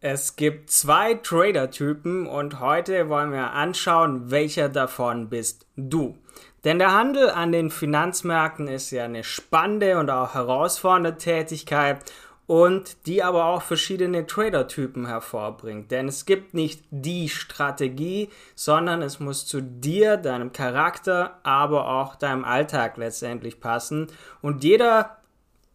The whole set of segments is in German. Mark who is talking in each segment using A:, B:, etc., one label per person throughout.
A: Es gibt zwei Trader-Typen und heute wollen wir anschauen, welcher davon bist du. Denn der Handel an den Finanzmärkten ist ja eine spannende und auch herausfordernde Tätigkeit und die aber auch verschiedene Trader-Typen hervorbringt. Denn es gibt nicht die Strategie, sondern es muss zu dir, deinem Charakter, aber auch deinem Alltag letztendlich passen. Und jeder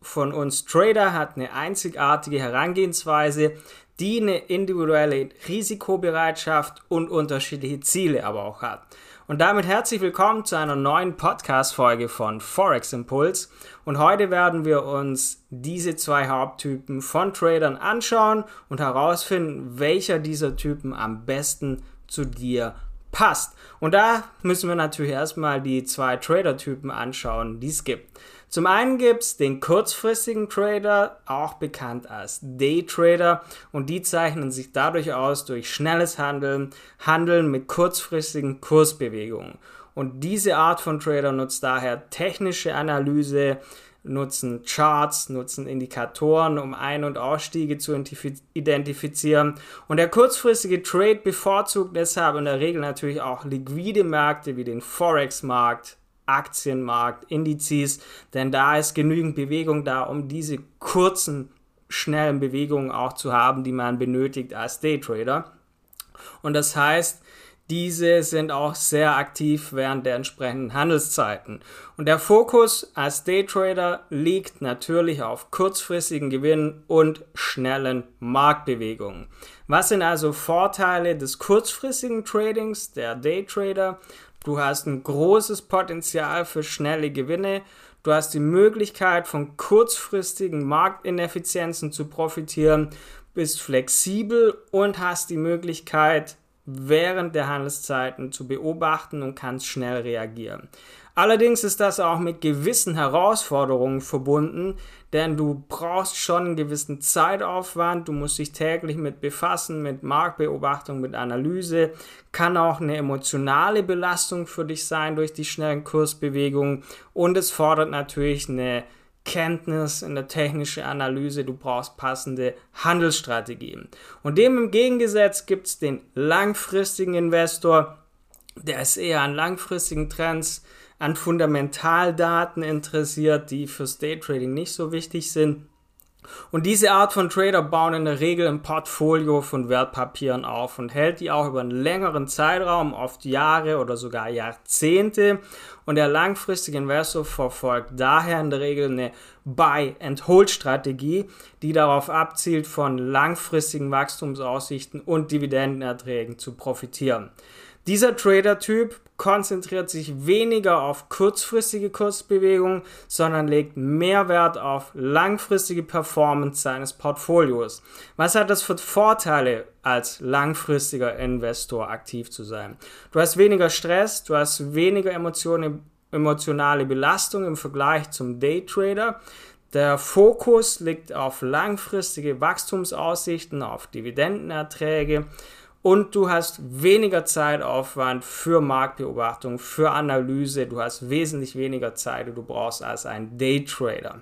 A: von uns Trader hat eine einzigartige Herangehensweise, die eine individuelle Risikobereitschaft und unterschiedliche Ziele aber auch hat. Und damit herzlich willkommen zu einer neuen Podcast-Folge von Forex Impuls. Und heute werden wir uns diese zwei Haupttypen von Tradern anschauen und herausfinden, welcher dieser Typen am besten zu dir passt. Und da müssen wir natürlich erstmal die zwei Trader-Typen anschauen, die es gibt. Zum einen gibt es den kurzfristigen Trader, auch bekannt als Daytrader, und die zeichnen sich dadurch aus durch schnelles Handeln, Handeln mit kurzfristigen Kursbewegungen. Und diese Art von Trader nutzt daher technische Analyse, nutzen Charts, nutzen Indikatoren, um Ein- und Ausstiege zu identifizieren. Und der kurzfristige Trade bevorzugt deshalb in der Regel natürlich auch liquide Märkte wie den Forex-Markt, Aktienmarkt, Indizes, denn da ist genügend Bewegung da, um diese kurzen, schnellen Bewegungen auch zu haben, die man benötigt als Daytrader. Und das heißt, diese sind auch sehr aktiv während der entsprechenden Handelszeiten. Und der Fokus als Daytrader liegt natürlich auf kurzfristigen Gewinnen und schnellen Marktbewegungen. Was sind also Vorteile des kurzfristigen Tradings, der Daytrader? Du hast ein großes Potenzial für schnelle Gewinne. Du hast die Möglichkeit, von kurzfristigen Marktineffizienzen zu profitieren, bist flexibel und hast die Möglichkeit, während der Handelszeiten zu beobachten und kannst schnell reagieren. Allerdings ist das auch mit gewissen Herausforderungen verbunden, denn du brauchst schon einen gewissen Zeitaufwand, du musst dich täglich mit befassen, mit Marktbeobachtung, mit Analyse, kann auch eine emotionale Belastung für dich sein durch die schnellen Kursbewegungen. Und es fordert natürlich eine Kenntnis in der technischen Analyse, du brauchst passende Handelsstrategien. Und dem im Gegensatz gibt es den langfristigen Investor, der ist eher an langfristigen Trends, an Fundamentaldaten interessiert, die fürs Daytrading nicht so wichtig sind. Und diese Art von Trader bauen in der Regel ein Portfolio von Wertpapieren auf und hält die auch über einen längeren Zeitraum, oft Jahre oder sogar Jahrzehnte. Und der langfristige Investor verfolgt daher in der Regel eine Buy-and-Hold-Strategie, die darauf abzielt, von langfristigen Wachstumsaussichten und Dividendenerträgen zu profitieren. Dieser Trader-Typ konzentriert sich weniger auf kurzfristige Kursbewegungen, sondern legt mehr Wert auf langfristige Performance seines Portfolios. Was hat das für Vorteile, als langfristiger Investor aktiv zu sein? Du hast weniger Stress, du hast weniger Emotionen, emotionale Belastung im Vergleich zum Daytrader. Der Fokus liegt auf langfristige Wachstumsaussichten, auf Dividendenerträge und du hast weniger Zeitaufwand für Marktbeobachtung, für Analyse. Du hast wesentlich weniger Zeit, die du brauchst als ein Daytrader.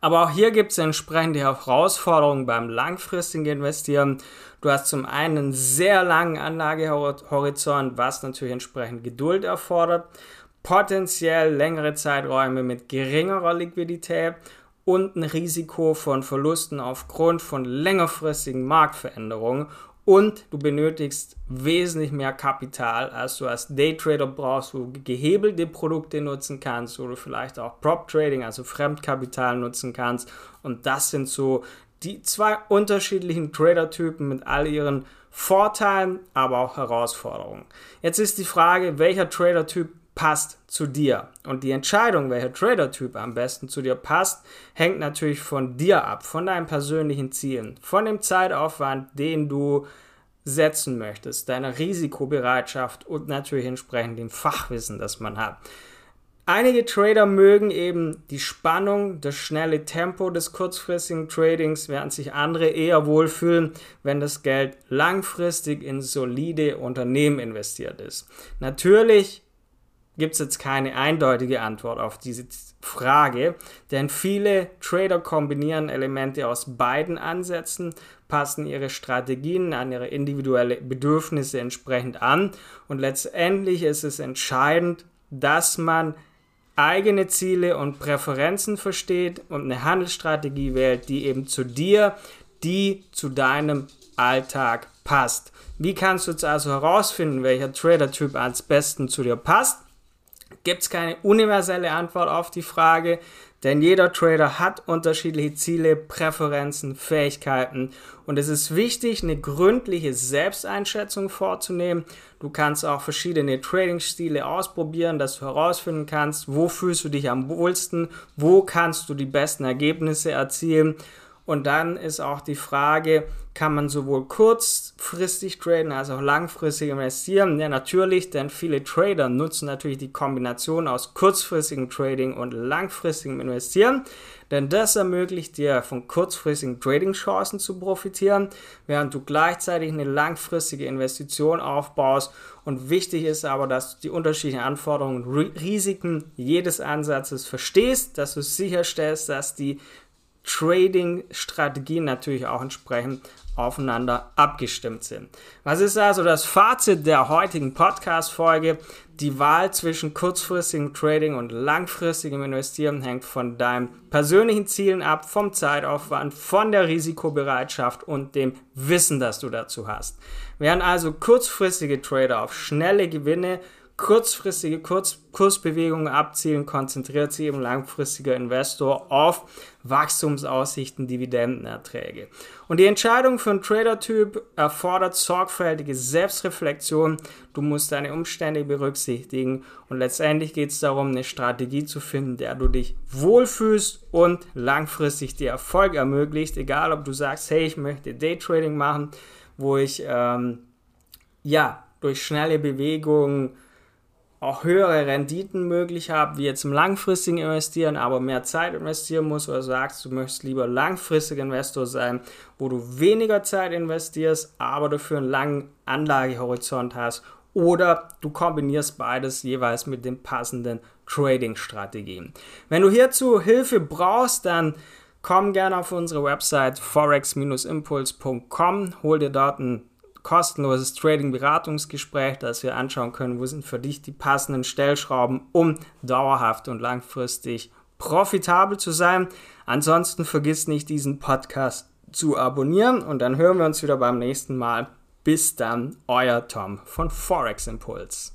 A: Aber auch hier gibt es entsprechende Herausforderungen beim langfristigen Investieren. Du hast zum einen einen sehr langen Anlagehorizont, was natürlich entsprechend Geduld erfordert, potenziell längere Zeiträume mit geringerer Liquidität und ein Risiko von Verlusten aufgrund von längerfristigen Marktveränderungen und du benötigst wesentlich mehr Kapital, als du als Daytrader brauchst, wo du gehebelte Produkte nutzen kannst, wo du vielleicht auch Prop Trading, also Fremdkapital nutzen kannst. Und das sind so die zwei unterschiedlichen Trader-Typen mit all ihren Vorteilen, aber auch Herausforderungen. Jetzt ist die Frage, welcher Trader-Typ passt zu dir. Und die Entscheidung, welcher Trader-Typ am besten zu dir passt, hängt natürlich von dir ab, von deinen persönlichen Zielen, von dem Zeitaufwand, den du setzen möchtest, deiner Risikobereitschaft und natürlich entsprechend dem Fachwissen, das man hat. Einige Trader mögen eben die Spannung, das schnelle Tempo des kurzfristigen Tradings, während sich andere eher wohlfühlen, wenn das Geld langfristig in solide Unternehmen investiert ist. Natürlich gibt es jetzt keine eindeutige Antwort auf diese Frage, denn viele Trader kombinieren Elemente aus beiden Ansätzen, passen ihre Strategien an ihre individuellen Bedürfnisse entsprechend an und letztendlich ist es entscheidend, dass man eigene Ziele und Präferenzen versteht und eine Handelsstrategie wählt, die eben zu dir, die zu deinem Alltag passt. Wie kannst du jetzt also herausfinden, welcher Trader-Typ als besten zu dir passt? Gibt es keine universelle Antwort auf die Frage, denn jeder Trader hat unterschiedliche Ziele, Präferenzen, Fähigkeiten und es ist wichtig, eine gründliche Selbsteinschätzung vorzunehmen. Du kannst auch verschiedene Trading-Stile ausprobieren, dass du herausfinden kannst, wo fühlst du dich am wohlsten, wo kannst du die besten Ergebnisse erzielen und dann ist auch die Frage, kann man sowohl kurzfristig traden als auch langfristig investieren? Ja, natürlich, denn viele Trader nutzen natürlich die Kombination aus kurzfristigem Trading und langfristigem Investieren, denn das ermöglicht dir von kurzfristigen Trading-Chancen zu profitieren, während du gleichzeitig eine langfristige Investition aufbaust. Und wichtig ist aber, dass du die unterschiedlichen Anforderungen und Risiken jedes Ansatzes verstehst, dass du sicherstellst, dass die Trading-Strategien natürlich auch entsprechend aufeinander abgestimmt sind. Was ist also das Fazit der heutigen Podcast-Folge? Die Wahl zwischen kurzfristigem Trading und langfristigem Investieren hängt von deinen persönlichen Zielen ab, vom Zeitaufwand, von der Risikobereitschaft und dem Wissen, das du dazu hast. Während also kurzfristige Trader auf schnelle Gewinne kurzfristige Kurz Kursbewegungen abzielen, konzentriert sich eben langfristiger Investor auf Wachstumsaussichten, Dividendenerträge. Und die Entscheidung für einen Trader-Typ erfordert sorgfältige Selbstreflexion. Du musst deine Umstände berücksichtigen und letztendlich geht es darum, eine Strategie zu finden, der du dich wohlfühlst und langfristig dir Erfolg ermöglicht. Egal, ob du sagst, hey, ich möchte Daytrading machen, wo ich ähm, ja durch schnelle Bewegungen auch höhere Renditen möglich habe, wie jetzt im langfristigen Investieren, aber mehr Zeit investieren muss oder sagst, du möchtest lieber langfristiger Investor sein, wo du weniger Zeit investierst, aber dafür einen langen Anlagehorizont hast oder du kombinierst beides jeweils mit den passenden Trading-Strategien. Wenn du hierzu Hilfe brauchst, dann komm gerne auf unsere Website forex-impuls.com, hol dir dort ein kostenloses Trading-Beratungsgespräch, das wir anschauen können, wo sind für dich die passenden Stellschrauben, um dauerhaft und langfristig profitabel zu sein. Ansonsten vergiss nicht, diesen Podcast zu abonnieren und dann hören wir uns wieder beim nächsten Mal. Bis dann, euer Tom von Forex Impuls.